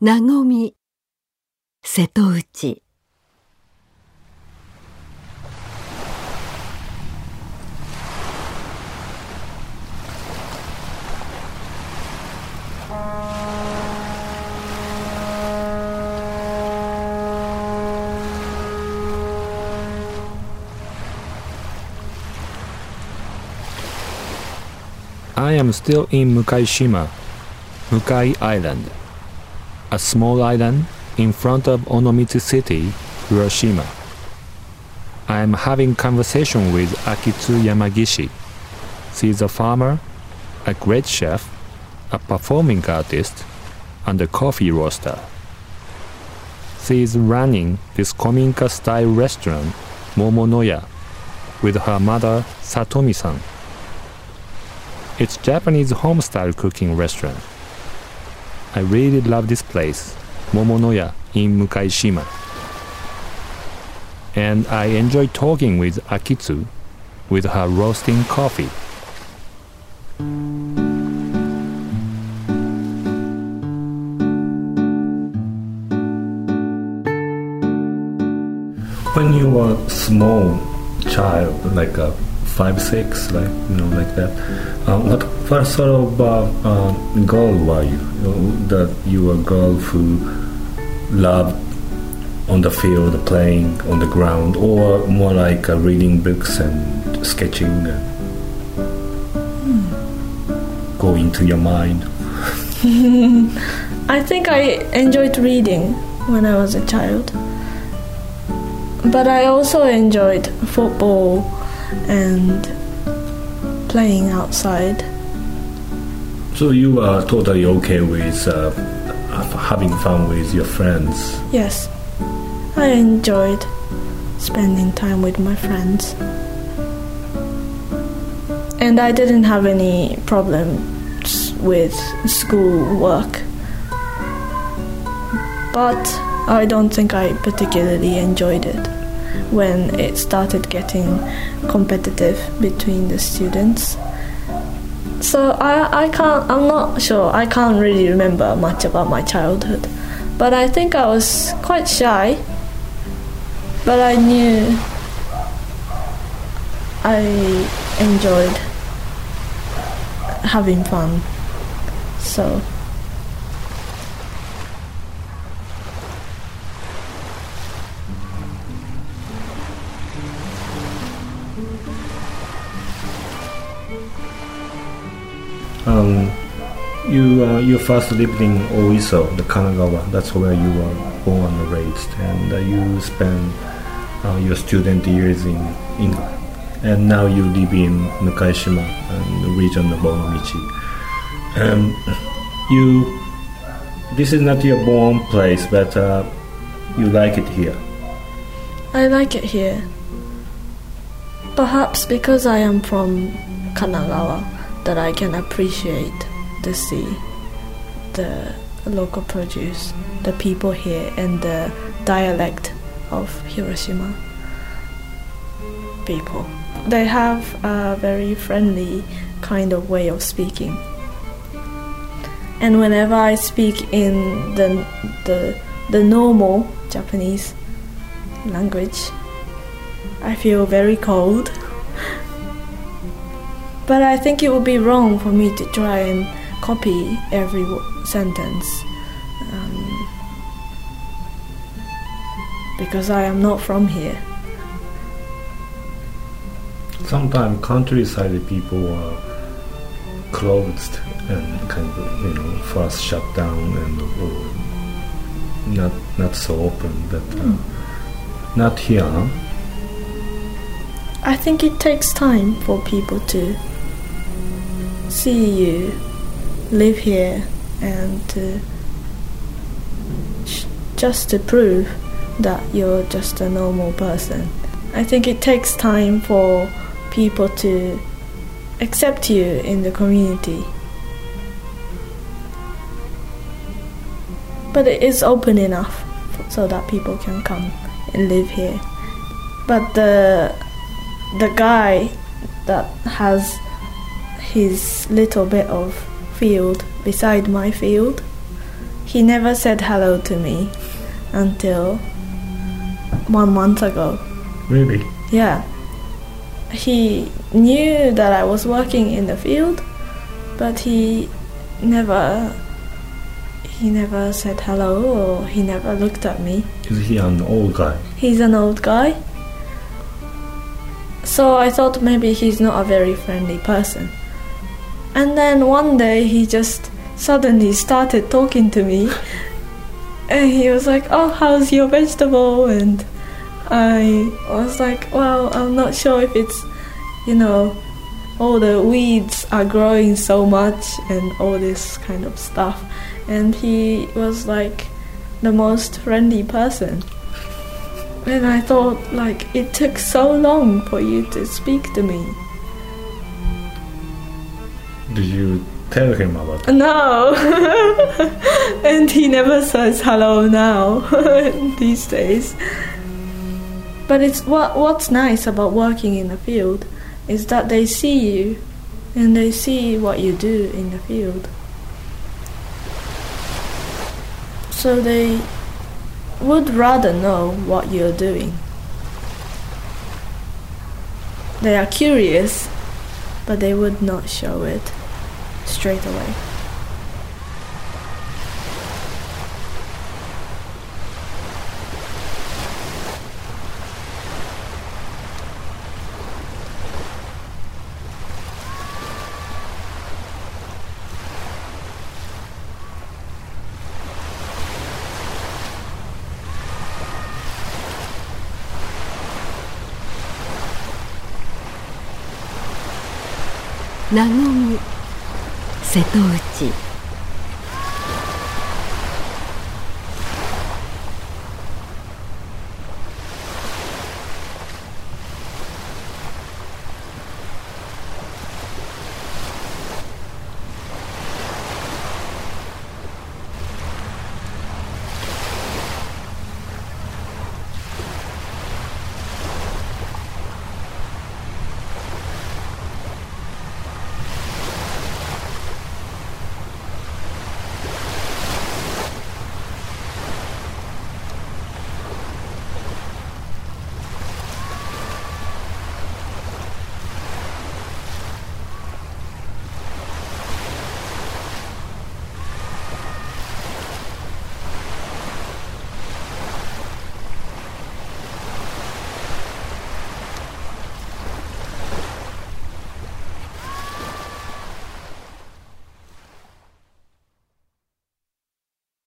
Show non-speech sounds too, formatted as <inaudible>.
なごみ。瀬戸内。Still in 向島向井アイランド a small island in front of Onomichi City, Hiroshima. I am having conversation with Akitsu Yamagishi. She is a farmer, a great chef, a performing artist, and a coffee roaster. She is running this Kominka style restaurant, Momonoya, with her mother, Satomi-san. It's Japanese home-style cooking restaurant. I really love this place, Momonoya in Mukaishima. And I enjoy talking with Akitsu with her roasting coffee. When you were a small child, like a five, six, like you know, like that. Uh, what what sort of uh, uh, girl were you? you know, that you were a girl who loved on the field, playing on the ground, or more like uh, reading books and sketching, and go into your mind. <laughs> I think I enjoyed reading when I was a child. But I also enjoyed football and playing outside. So you are totally okay with uh, having fun with your friends. Yes, I enjoyed spending time with my friends. And I didn't have any problems with school work. But I don't think I particularly enjoyed it when it started getting competitive between the students. So I, I can't, I'm not sure, I can't really remember much about my childhood. But I think I was quite shy. But I knew I enjoyed having fun. So Um, you uh, you first lived in Oiso, the Kanagawa. That's where you were born and raised, and uh, you spent uh, your student years in England. And now you live in Mukaishima, and the region of Onomichi. Um, you, this is not your born place, but uh, you like it here. I like it here. Perhaps because I am from Kanagawa, that I can appreciate the sea, the local produce, the people here, and the dialect of Hiroshima people. They have a very friendly kind of way of speaking. And whenever I speak in the, the, the normal Japanese language, I feel very cold. But I think it would be wrong for me to try and copy every sentence. Um, because I am not from here. Sometimes countryside people are closed and kind of you know first shut down and or not not so open, but uh, not here. Huh? I think it takes time for people to see you live here and uh, sh- just to prove that you're just a normal person. I think it takes time for people to accept you in the community. But it is open enough so that people can come and live here. But the the guy that has his little bit of field beside my field, he never said hello to me until one month ago. Really? Yeah. He knew that I was working in the field, but he never he never said hello or he never looked at me. Is he an old guy? He's an old guy. So I thought maybe he's not a very friendly person. And then one day he just suddenly started talking to me. And he was like, Oh, how's your vegetable? And I was like, Well, I'm not sure if it's, you know, all the weeds are growing so much and all this kind of stuff. And he was like the most friendly person. And I thought, like, it took so long for you to speak to me. Did you tell him about it? No! <laughs> and he never says hello now <laughs> these days. But it's what what's nice about working in the field is that they see you and they see what you do in the field. So they would rather know what you're doing. They are curious, but they would not show it straight away. Nanumi 瀬戸内。